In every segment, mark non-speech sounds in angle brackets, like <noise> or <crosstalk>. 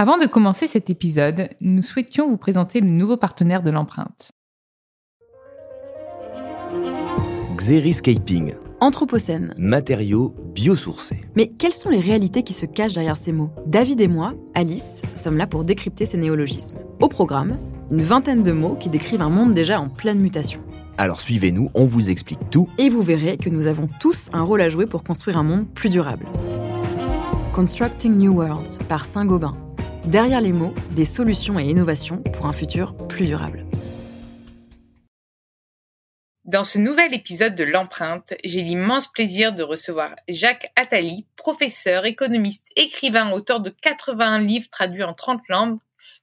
Avant de commencer cet épisode, nous souhaitions vous présenter le nouveau partenaire de l'empreinte. Xeriscaping. Anthropocène. Matériaux biosourcés. Mais quelles sont les réalités qui se cachent derrière ces mots? David et moi, Alice, sommes là pour décrypter ces néologismes. Au programme, une vingtaine de mots qui décrivent un monde déjà en pleine mutation. Alors suivez-nous, on vous explique tout. Et vous verrez que nous avons tous un rôle à jouer pour construire un monde plus durable. Constructing New Worlds par Saint-Gobain. Derrière les mots, des solutions et innovations pour un futur plus durable. Dans ce nouvel épisode de l'empreinte, j'ai l'immense plaisir de recevoir Jacques Attali, professeur, économiste, écrivain, auteur de 81 livres traduits en 30 langues,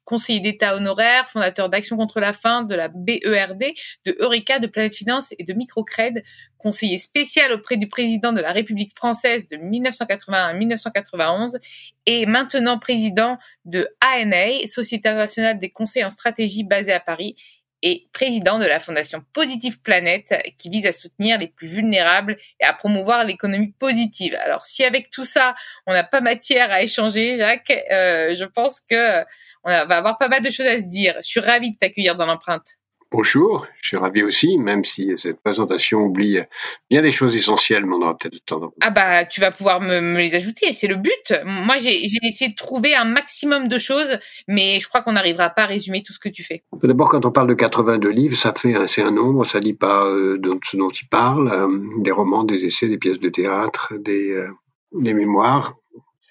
conseiller d'État honoraire, fondateur d'Action contre la faim, de la BERD, de Eureka, de Planète Finance et de Microcred, conseiller spécial auprès du président de la République française de 1981 à 1991 et maintenant président de ANA, Société internationale des conseils en stratégie basée à Paris, et président de la fondation Positive Planète qui vise à soutenir les plus vulnérables et à promouvoir l'économie positive. Alors si avec tout ça, on n'a pas matière à échanger, Jacques, euh, je pense que on va avoir pas mal de choses à se dire. Je suis ravie de t'accueillir dans l'empreinte. Bonjour, je suis ravi aussi, même si cette présentation oublie bien des choses essentielles, mais on aura peut-être le temps. Ah bah, tu vas pouvoir me, les ajouter, c'est le but. Moi, j'ai essayé de trouver un maximum de choses, mais je crois qu'on n'arrivera pas à résumer tout ce que tu fais. D'abord, quand on parle de 82 livres, ça fait c'est un nombre, ça dit pas euh, de ce dont il parle, euh, des romans, des essais, des pièces de théâtre, des, euh, des mémoires.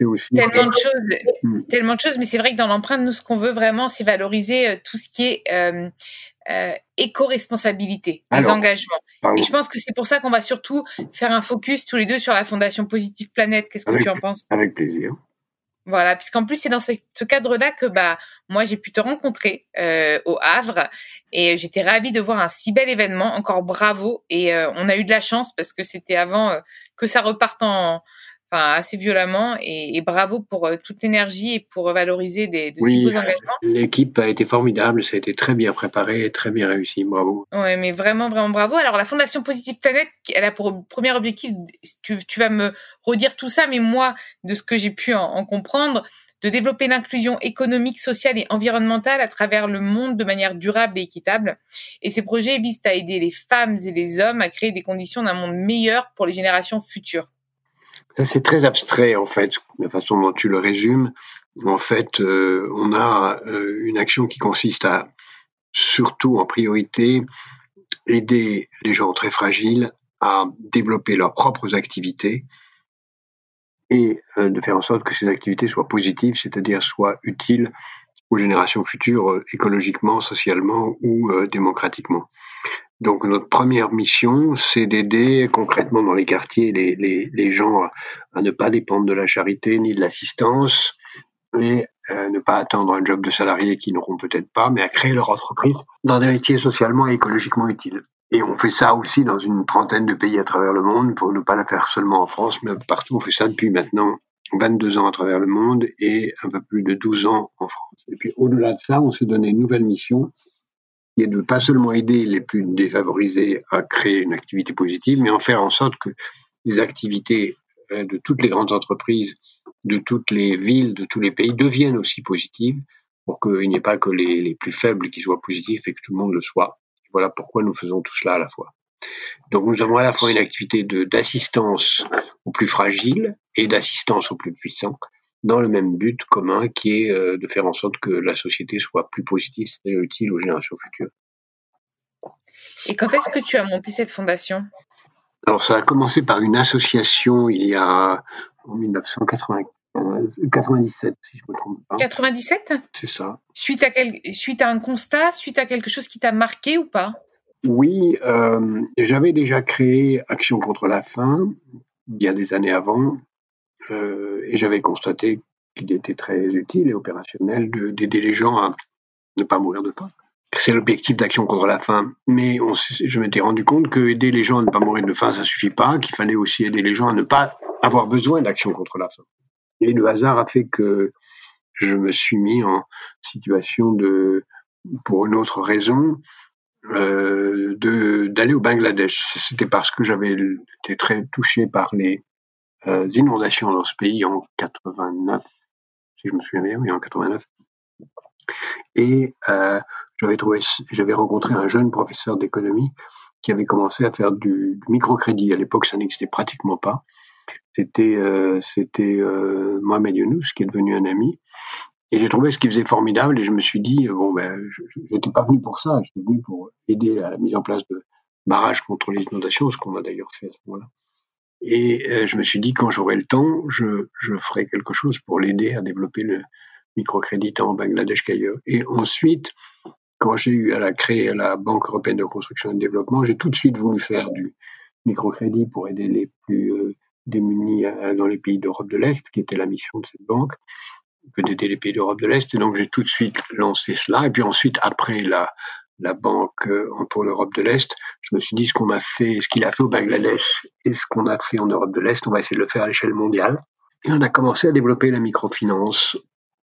Aussi... Tellement de choses, hmm. tellement de choses, mais c'est vrai que dans l'empreinte, nous, ce qu'on veut vraiment, c'est valoriser tout ce qui est euh, éco-responsabilité, les engagements. Et je pense que c'est pour ça qu'on va surtout faire un focus tous les deux sur la Fondation Positive Planète. Qu'est-ce que tu en penses? Avec plaisir. Voilà, puisqu'en plus c'est dans ce, cadre-là que bah moi j'ai pu te rencontrer euh, au Havre et j'étais ravie de voir un si bel événement. Encore bravo et euh, on a eu de la chance parce que c'était avant euh, que ça reparte en, enfin assez violemment et, bravo pour euh, toute l'énergie et pour valoriser des, de si beaux engagements. L'équipe a été formidable, ça a été très bien préparé et très bien réussi, bravo. Ouais, mais vraiment, vraiment bravo. Alors la Fondation Positive Planète, elle a pour premier objectif, tu, tu vas me redire tout ça, mais moi, de ce que j'ai pu en, comprendre, de développer l'inclusion économique, sociale et environnementale à travers le monde de manière durable et équitable. Et ces projets visent à aider les femmes et les hommes à créer des conditions d'un monde meilleur pour les générations futures. Ça, c'est très abstrait, en fait, la façon dont tu le résumes. En fait, euh, on a euh, une action qui consiste à, surtout en priorité, aider les gens très fragiles à développer leurs propres activités et euh, de faire en sorte que ces activités soient positives, c'est-à-dire soient utiles aux générations futures écologiquement, socialement ou démocratiquement. Donc notre première mission, c'est d'aider concrètement dans les quartiers les, les, les, gens à ne pas dépendre de la charité ni de l'assistance et euh, ne pas attendre un job de salarié qu'ils n'auront peut-être pas, mais à créer leur entreprise dans des métiers socialement et écologiquement utiles. Et on fait ça aussi dans une trentaine de pays à travers le monde, pour ne pas la faire seulement en France, mais partout. On fait ça depuis maintenant 22 ans à travers le monde et un peu plus de 12 ans en France. Et puis au-delà de ça, on s'est donné une nouvelle mission est de pas seulement aider les plus défavorisés à créer une activité positive, mais en faire en sorte que les activités euh, de toutes les grandes entreprises, de toutes les villes, de tous les pays deviennent aussi positives pour qu'il n'y ait pas que les, les, plus faibles qui soient positifs et que tout le monde le soit. Voilà pourquoi nous faisons tout cela à la fois. Donc nous avons à la fois une activité d'assistance aux plus fragiles et d'assistance aux plus puissants dans le même but commun qui est euh, de faire en sorte que la société soit plus positive et utile aux générations futures. Et quand est-ce que tu as monté cette fondation? Alors ça a commencé par une association il y a en 1997, si je me trompe pas. 97 C'est ça. Suite à, quel, suite à un constat, suite à quelque chose qui t'a marqué ou pas? Oui, euh, j'avais déjà créé Action contre la faim bien des années avant, et j'avais constaté qu'il était très utile et opérationnel d'aider les gens à ne pas mourir de faim. C'est l'objectif d'action contre la faim. Mais je m'étais rendu compte que aider les gens à ne pas mourir de faim, ça suffit pas, qu'il fallait aussi aider les gens à ne pas avoir besoin d'action contre la faim. Et le hasard a fait que je me suis mis en situation de, pour une autre raison, euh, d'aller au Bangladesh. C'était parce que j'avais été très touché par les euh, inondations dans ce pays en 89, si je me souviens bien, oui, en 89. Et euh, j'avais trouvé, j'avais rencontré un jeune professeur d'économie qui avait commencé à faire du, microcrédit. À l'époque, ça n'existait pratiquement pas. C'était euh, c'était euh, Mohamed Younous qui est devenu un ami. Et j'ai trouvé ce qu'il faisait formidable et je me suis dit bon ben je n'étais pas venu pour ça, j'étais venu pour aider à la mise en place de barrages contre les inondations, ce qu'on a d'ailleurs fait à ce moment-là. Et euh, je me suis dit quand j'aurai le temps, je, je ferai quelque chose pour l'aider à développer le microcrédit en Bangladesh qu'ailleurs. Et ensuite, quand j'ai eu à la créer la Banque européenne de construction et de développement, j'ai tout de suite voulu faire du microcrédit pour aider les plus euh, démunis euh, dans les pays d'Europe de l'Est, qui était la mission de cette banque, que d'aider les pays d'Europe de l'Est. Et donc j'ai tout de suite lancé cela. Et puis ensuite, après la, la banque euh, pour l'Europe de l'Est, je me suis dit ce qu'on a fait, ce qu'il a fait au Bangladesh et ce qu'on a fait en Europe de l'Est, on va essayer de le faire à l'échelle mondiale. Et on a commencé à développer la microfinance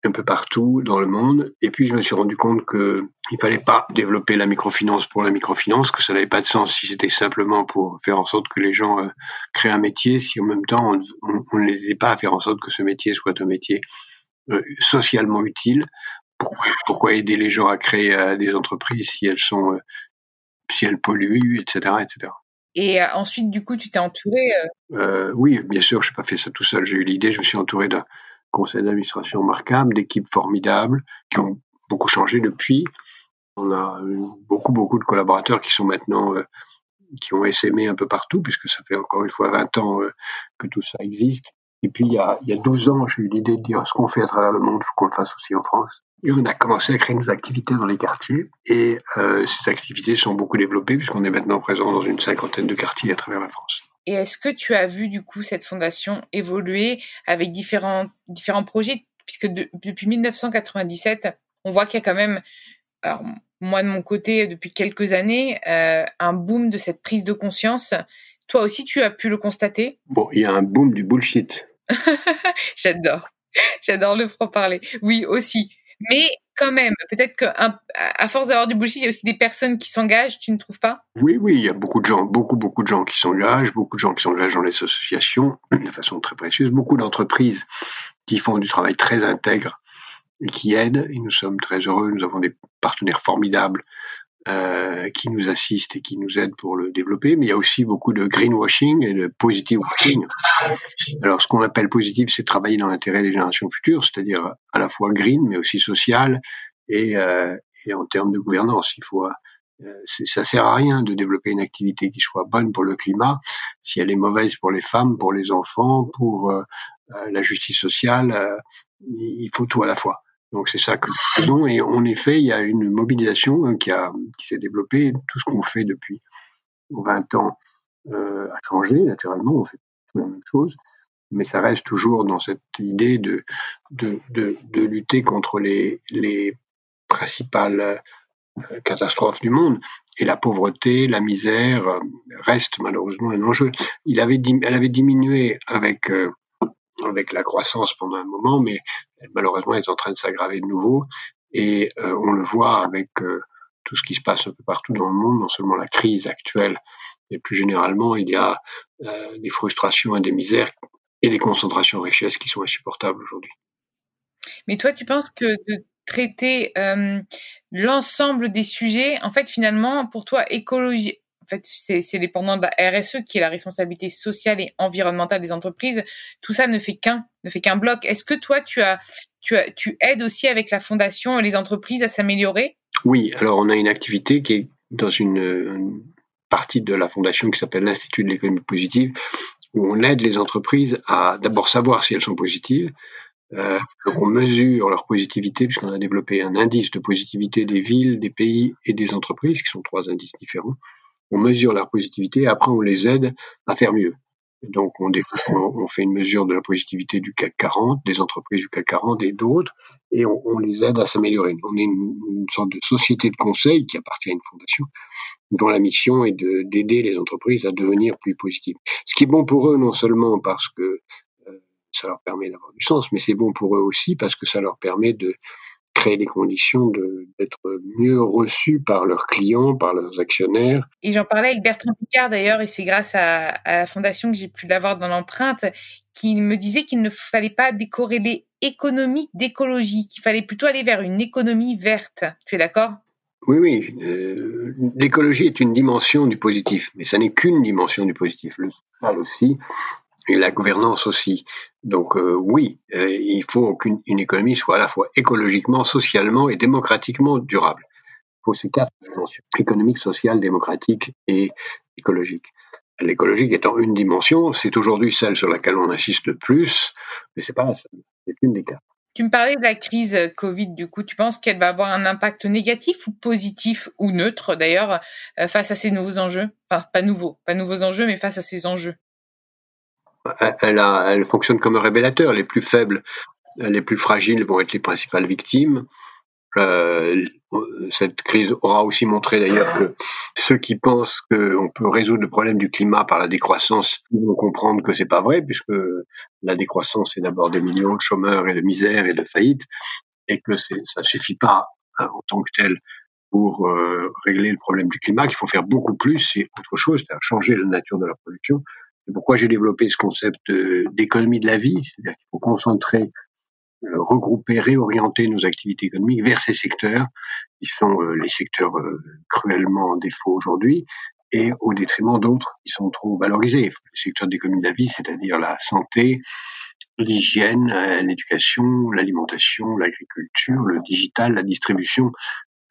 un peu partout dans le monde. Et puis je me suis rendu compte que il fallait pas développer la microfinance pour la microfinance, que ça n'avait pas de sens si c'était simplement pour faire en sorte que les gens euh, créent un métier, si en même temps on, ne les aidait pas à faire en sorte que ce métier soit un métier euh, socialement utile. Pourquoi, aider les gens à créer euh, des entreprises si elles sont si elles polluent, etc., etc. Et ensuite, du coup, tu t'es entouré. oui, bien sûr, je n'ai pas fait ça tout seul. J'ai eu l'idée, je me suis entouré d'un conseil d'administration remarquable, d'équipes formidables qui ont beaucoup changé depuis. On a beaucoup, beaucoup de collaborateurs qui sont maintenant, euh, qui ont essaimé un peu partout, puisque ça fait encore une fois 20 ans euh, que tout ça existe. Et puis, il y a, il y a 12 ans, j'ai eu l'idée de dire ce qu'on fait à travers le monde, il faut qu'on le fasse aussi en France. Et on a commencé à créer nos activités dans les quartiers. Et euh, ces activités sont beaucoup développées, puisqu'on est maintenant présent dans une cinquantaine de quartiers à travers la France. Et est-ce que tu as vu du coup cette fondation évoluer avec différents, différents projets? Puisque depuis 1997, on voit qu'il y a quand même, alors moi de mon côté, depuis quelques années, euh, un boom de cette prise de conscience. Toi aussi, tu as pu le constater? Bon, il y a un boom du bullshit. <laughs> J'adore. J'adore le franc-parler. Oui, aussi. Mais quand même, peut-être qu'à force d'avoir du bullshit, il y a aussi des personnes qui s'engagent, tu ne trouves pas? Oui, oui, il y a beaucoup de gens, beaucoup, beaucoup de gens qui s'engagent, beaucoup de gens qui s'engagent dans les associations de façon très précieuse, beaucoup d'entreprises qui font du travail très intègre et qui aident, et nous sommes très heureux, nous avons des partenaires formidables euh, qui nous assistent et qui nous aident pour le développer, mais il y a aussi beaucoup de greenwashing et de positive washing. Alors, ce qu'on appelle positif, c'est travailler dans l'intérêt des générations futures, c'est-à-dire à la fois green, mais aussi social et, euh, et en termes de gouvernance. Il faut, euh, ça sert à rien de développer une activité qui soit bonne pour le climat si elle est mauvaise pour les femmes, pour les enfants, pour euh, euh, la justice sociale. il faut tout à la fois. Donc c'est ça que nous faisons. Et en effet, il y a une mobilisation hein, qui, a, qui s'est développée. Tout ce qu'on fait depuis 20 ans euh, a changé, naturellement, on fait la même chose. Mais ça reste toujours dans cette idée de, de, de, de lutter contre les, les principales euh, catastrophes du monde. Et la pauvreté, la misère euh, reste malheureusement un enjeu. Il avait, elle avait diminué avec avec la croissance pendant un moment, mais malheureusement, est en train de s'aggraver de nouveau. Et euh, on le voit avec euh, tout ce qui se passe un peu partout dans le monde, non seulement la crise actuelle, mais plus généralement, il y a euh, des frustrations et des misères et des concentrations de richesses qui sont insupportables aujourd'hui. Mais toi, tu penses que de traiter l'ensemble des sujets, en fait, finalement, pour toi, écologie, fait, c'est dépendant de la RSE qui est la responsabilité sociale et environnementale des entreprises. Tout ça ne fait qu'un, ne fait qu'un bloc. Est-ce que toi, tu aides aussi avec la fondation les entreprises à s'améliorer? Oui. Alors, on a une activité qui est dans une, partie de la fondation qui s'appelle l'Institut de l'économie positive, où on aide les entreprises à d'abord savoir si elles sont positives. Euh, donc on mesure leur positivité puisqu'on a développé un indice de positivité des villes, des pays et des entreprises, qui sont trois indices différents on mesure leur positivité après on les aide à faire mieux. Donc on, on, fait une mesure de la positivité du CAC 40, des entreprises du CAC 40 et d'autres, et on, les aide à s'améliorer. On est une, sorte de société de conseil qui appartient à une fondation dont la mission est d'aider les entreprises à devenir plus positives. Ce qui est bon pour eux non seulement parce que euh, ça leur permet d'avoir du sens, mais c'est bon pour eux aussi parce que ça leur permet de créer les conditions d'être mieux reçus par leurs clients, par leurs actionnaires. Et j'en parlais avec Bertrand Picard d'ailleurs, et c'est grâce à, à, la fondation que j'ai pu l'avoir dans l'empreinte, qui me disait qu'il ne fallait pas décorréler économie d'écologie, qu'il fallait plutôt aller vers une économie verte. Tu es d'accord? Oui, oui. Euh, l'écologie est une dimension du positif, mais ça n'est qu'une dimension du positif. Le social aussi, et la gouvernance aussi. Donc euh, oui, euh, il faut qu'une économie soit à la fois écologiquement, socialement et démocratiquement durable. Il faut ces quatre dimensions économique, sociale, démocratique et écologique. L'écologique étant une dimension, c'est aujourd'hui celle sur laquelle on insiste le plus, mais c'est pas la seule, c'est une des quatre. Tu me parlais de la crise Covid, du coup, tu penses qu'elle va avoir un impact négatif ou positif ou neutre d'ailleurs euh, face à ces nouveaux enjeux? Enfin, pas nouveaux, pas nouveaux enjeux, mais face à ces enjeux elle, a, elle fonctionne comme un révélateur. Les plus faibles, les plus fragiles vont être les principales victimes. Euh, cette crise aura aussi montré d'ailleurs que ceux qui pensent qu'on peut résoudre le problème du climat par la décroissance vont comprendre que c'est pas vrai, puisque la décroissance c'est d'abord des millions de chômeurs et de misère et de faillites, et que ça suffit pas hein, en tant que tel pour euh, régler le problème du climat, qu'il faut faire beaucoup plus et autre chose, c'est-à-dire changer la nature de la production, c'est pourquoi j'ai développé ce concept d'économie de la vie, c'est-à-dire qu'il faut concentrer, euh, regrouper, réorienter nos activités économiques vers ces secteurs qui sont euh, les secteurs euh, cruellement en défaut aujourd'hui et au détriment d'autres qui sont trop valorisés. Le secteur d'économie de la vie, c'est-à-dire la santé, l'hygiène, l'éducation, l'alimentation, l'agriculture, le digital, la distribution,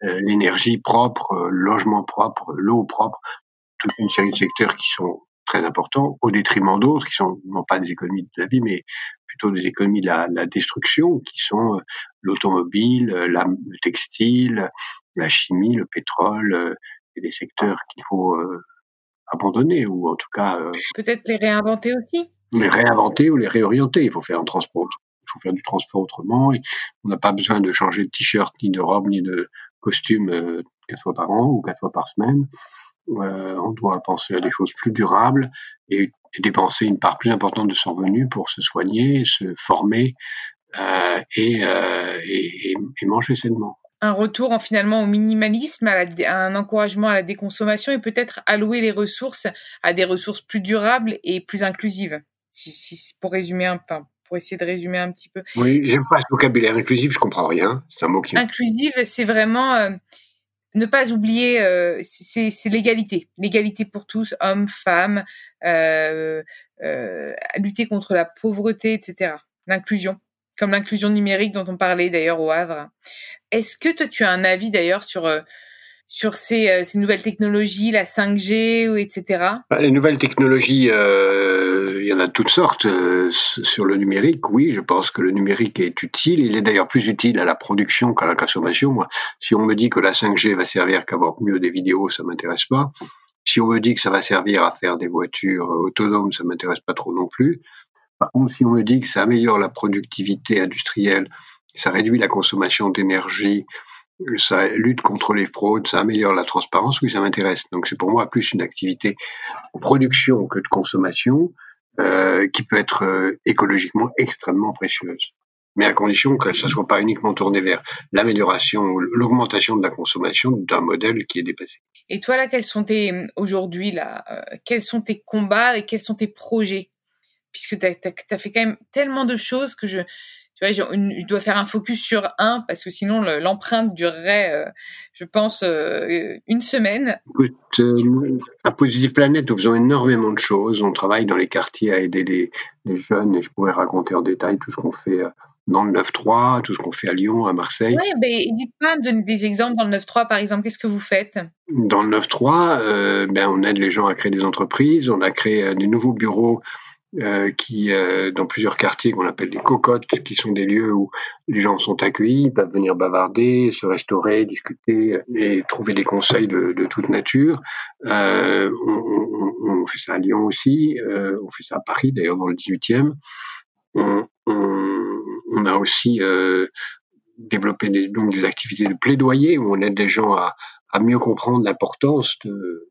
l'énergie propre, le logement propre, l'eau propre, toute une série de secteurs qui sont très important, au détriment d'autres qui sont non pas des économies de la vie, mais plutôt des économies de la, la destruction, qui sont euh, l'automobile, euh, le textile, la chimie, le pétrole, euh, et des secteurs qu'il faut abandonner, ou en tout cas... Peut-être les réinventer aussi Les réinventer ou les réorienter. Il faut faire un transport il faut faire du transport autrement. on n'a pas besoin de changer de t-shirt, ni de robe, ni de costume quatre fois par an ou quatre fois par semaine. Euh, on doit penser à des choses plus durables et, dépenser une part plus importante de son revenu pour se soigner, se former euh, et, euh, et, et, manger sainement. Un retour en finalement au minimalisme, à, un encouragement à la déconsommation et peut-être allouer les ressources à des ressources plus durables et plus inclusives. Si, si, pour résumer un peu, pour essayer de résumer un petit peu. Oui, j'aime pas ce vocabulaire inclusif, je comprends rien. C'est un mot qui. Inclusive, c'est vraiment ne pas oublier, euh, c'est l'égalité, l'égalité pour tous, hommes, femmes, euh, euh, lutter contre la pauvreté, etc. L'inclusion, comme l'inclusion numérique dont on parlait d'ailleurs au Havre. Est-ce que toi, tu as un avis d'ailleurs sur euh, sur ces, euh, ces, nouvelles technologies, la 5G, etc. Bah, les nouvelles technologies, euh, il y en a toutes sortes. Euh, sur le numérique, oui, je pense que le numérique est utile. Il est d'ailleurs plus utile à la production qu'à la consommation. Moi, si on me dit que la 5G va servir qu'à voir mieux des vidéos, ça m'intéresse pas. Si on me dit que ça va servir à faire des voitures autonomes, ça m'intéresse pas trop non plus. Par contre, si on me dit que ça améliore la productivité industrielle, ça réduit la consommation d'énergie, ça lutte contre les fraudes, ça améliore la transparence, oui, ça m'intéresse. Donc c'est pour moi plus une activité de production que de consommation euh, qui peut être euh, écologiquement extrêmement précieuse. Mais à condition que ça soit pas uniquement tourné vers l'amélioration ou l'augmentation de la consommation d'un modèle qui est dépassé. Et toi là, quels sont tes aujourd'hui là, euh, quels sont tes combats et quels sont tes projets? Puisque tu as, as, fait quand même tellement de choses que je je, dois faire un focus sur un parce que sinon l'empreinte durerait, euh, je pense, euh, une semaine. Écoute, euh, à Positive Planète, nous faisons énormément de choses. On travaille dans les quartiers à aider les, jeunes et je pourrais raconter en détail tout ce qu'on fait dans le 9-3, tout ce qu'on fait à Lyon, à Marseille. Oui, mais dites-moi, me donner des exemples dans le 9-3, par exemple. Qu'est-ce que vous faites? Dans le 9-3, ben, on aide les gens à créer des entreprises. On a créé des nouveaux bureaux euh, qui euh, dans plusieurs quartiers qu'on appelle des cocottes, qui sont des lieux où les gens sont accueillis, peuvent venir bavarder, se restaurer, discuter et trouver des conseils de, de toute nature. Euh, on, on, on, fait ça à Lyon aussi, euh, on fait ça à Paris d'ailleurs dans le 18e. On, on a aussi développer des, donc des activités de plaidoyer où on aide des gens à, à mieux comprendre l'importance de,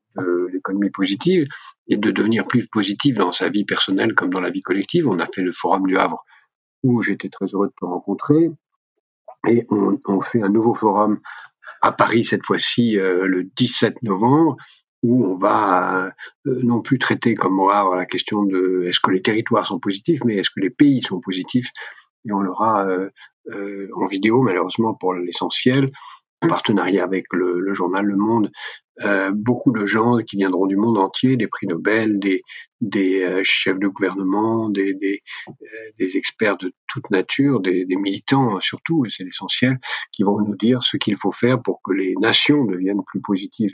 l'économie positive et de devenir plus positif dans sa vie personnelle comme dans la vie collective. On a fait le Forum du Havre où j'étais très heureux de te rencontrer et on, on fait un nouveau forum à Paris cette fois-ci euh, le 17 novembre où on va euh, non plus traiter comme au Havre la question de est-ce que les territoires sont positifs, mais est-ce que les pays sont positifs. Et on l'aura euh, euh, en vidéo, malheureusement pour l'essentiel, en partenariat avec le, le journal Le Monde, euh, beaucoup de gens qui viendront du monde entier, des prix Nobel, des, des euh, chefs de gouvernement, des, des, euh, des, experts de toute nature, des, des militants surtout, et c'est l'essentiel, qui vont nous dire ce qu'il faut faire pour que les nations deviennent plus positives.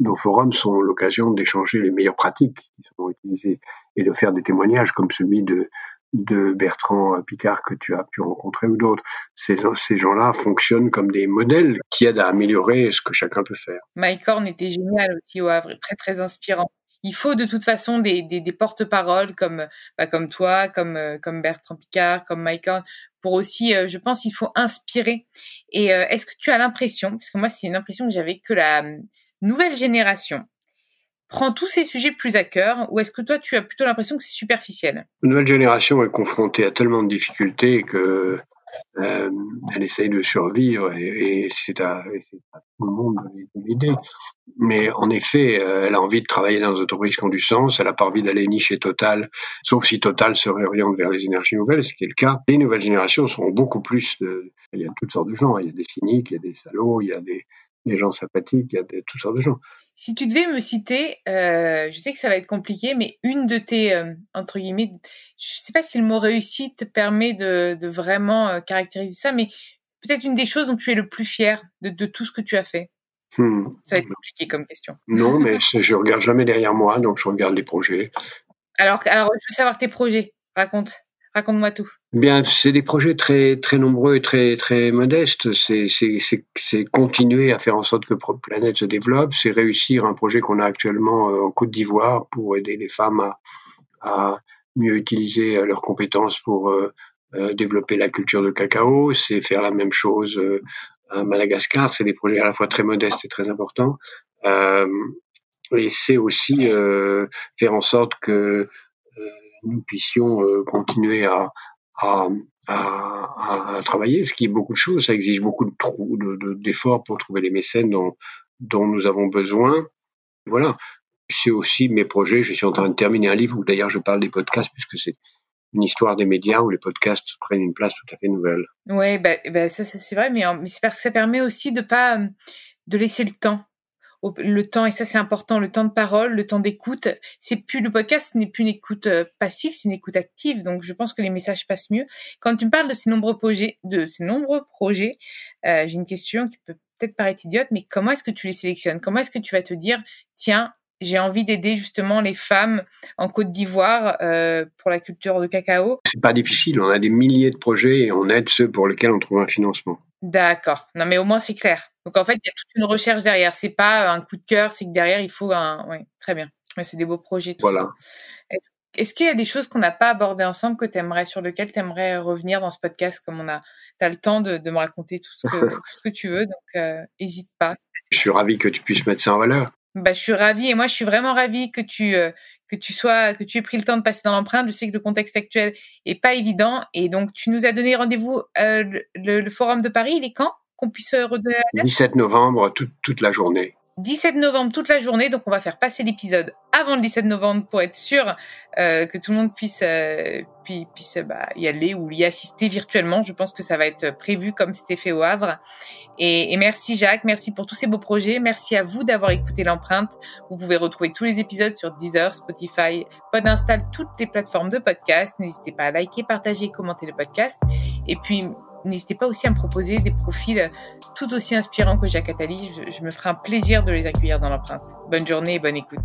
Nos forums sont l'occasion d'échanger les meilleures pratiques qui sont utilisées et de faire des témoignages comme celui de, de Bertrand Picard que tu as pu rencontrer ou d'autres. Ces, ces gens-là fonctionnent comme des modèles qui aident à améliorer ce que chacun peut faire. Mike Horn était génial aussi au Havre, très très inspirant. Il faut de toute façon des, des, porte-paroles comme bah, comme toi, comme comme Bertrand Picard, comme Mike Horn, pour aussi, euh, je pense, il faut inspirer. Et euh, est-ce que tu as l'impression, parce que moi c'est une impression que j'avais que la nouvelle génération prend tous ces sujets plus à cœur ou est-ce que toi tu as plutôt l'impression que c'est superficiel? La nouvelle génération est confrontée à tellement de difficultés que euh, elle essaye de survivre et, c'est à, tout le monde de l'aider. Mais en effet, euh, elle a envie de travailler dans des entreprises qui ont du sens, elle n'a pas envie d'aller nicher Total, sauf si Total se réoriente vers les énergies nouvelles, ce qui est le cas. Les nouvelles générations seront beaucoup plus... Il y a toutes sortes de gens, il y a des cyniques, il y a des salauds, il y a des, des gens sympathiques, il y a des, toutes sortes de gens. Si tu devais me citer, euh, je sais que ça va être compliqué, mais une de tes, euh, entre guillemets, je sais pas si le mot réussite permet de, de vraiment euh, caractériser ça, mais peut-être une des choses dont tu es le plus fier de, de tout ce que tu as fait? Hmm. Ça va être compliqué comme question. Non, mais <laughs> je regarde jamais derrière moi, donc je regarde les projets. Alors, alors je veux savoir tes projets. Raconte. Raconte-moi tout. Bien, c'est des projets très très nombreux et très très modestes. C'est c'est continuer à faire en sorte que Planète se développe. C'est réussir un projet qu'on a actuellement euh, en Côte d'Ivoire pour aider les femmes à, à mieux utiliser euh, leurs compétences pour euh, développer la culture de cacao. C'est faire la même chose à Madagascar. C'est des projets à la fois très modestes et très importants. et c'est aussi faire en sorte que nous puissions euh, continuer à, travailler, ce qui est beaucoup de choses. Ça exige beaucoup de d'efforts de, pour trouver les mécènes dont, nous avons besoin. Voilà. C'est aussi mes projets. Je suis en train de terminer un livre où d'ailleurs je parle des podcasts puisque c'est une histoire des médias où les podcasts prennent une place tout à fait nouvelle. Ouais, bah, bah ça, c'est vrai, mais, parce que ça permet aussi de pas de laisser le temps le temps, et ça c'est important, le temps de parole, le temps d'écoute. C'est plus le podcast n'est plus une écoute euh, passive, c'est une écoute active. Donc je pense que les messages passent mieux. Quand tu me parles de ces nombreux projets, de ces nombreux projets, euh, j'ai une question qui peut peut-être paraître idiote, mais comment est-ce que tu les sélectionnes? Comment est-ce que tu vas te dire, tiens, j'ai envie d'aider justement les femmes en Côte d'Ivoire euh, pour la culture de cacao? C'est pas difficile, on a des milliers de projets et on aide ceux pour lesquels on trouve un financement. D'accord. Non, mais au moins c'est clair. Donc en fait, il y a toute une recherche derrière. C'est pas un coup de cœur, c'est que derrière il faut un. Oui, très bien. c'est des beaux projets. Tout voilà. Est-ce, est-ce qu'il y a des choses qu'on n'a pas abordées ensemble que t'aimerais sur lesquelles tu aimerais revenir dans ce podcast, comme on a, t'as le temps de, de me raconter tout ce que, <laughs> tout ce que tu veux, donc n'hésite euh, pas. Je suis ravi que tu puisses mettre ça en valeur. Bah, je suis ravie et moi je suis vraiment ravie que tu euh, que tu sois que tu aies pris le temps de passer dans l'empreinte. Je sais que le contexte actuel est pas évident et donc tu nous as donné rendez-vous euh, le, le, forum de Paris. Il est quand? Qu'on puisse redonner la date? 17 novembre toute toute la journée. 17 novembre toute la journée, donc on va faire passer l'épisode avant le 17 novembre pour être sûr euh, que tout le monde puisse euh, puisse, bah, y aller ou y assister virtuellement. Je pense que ça va être prévu comme c'était fait au Havre. Et, et, merci Jacques, merci pour tous ces beaux projets, merci à vous d'avoir écouté l'empreinte. Vous pouvez retrouver tous les épisodes sur Deezer, Spotify, Podinstall, toutes les plateformes de podcast. N'hésitez pas à liker, partager, commenter le podcast. Et puis N'hésitez pas aussi à me proposer des profils tout aussi inspirants que Jacques Attali. Je, je me ferai un plaisir de les accueillir dans l'empreinte. Bonne journée et bonne écoute.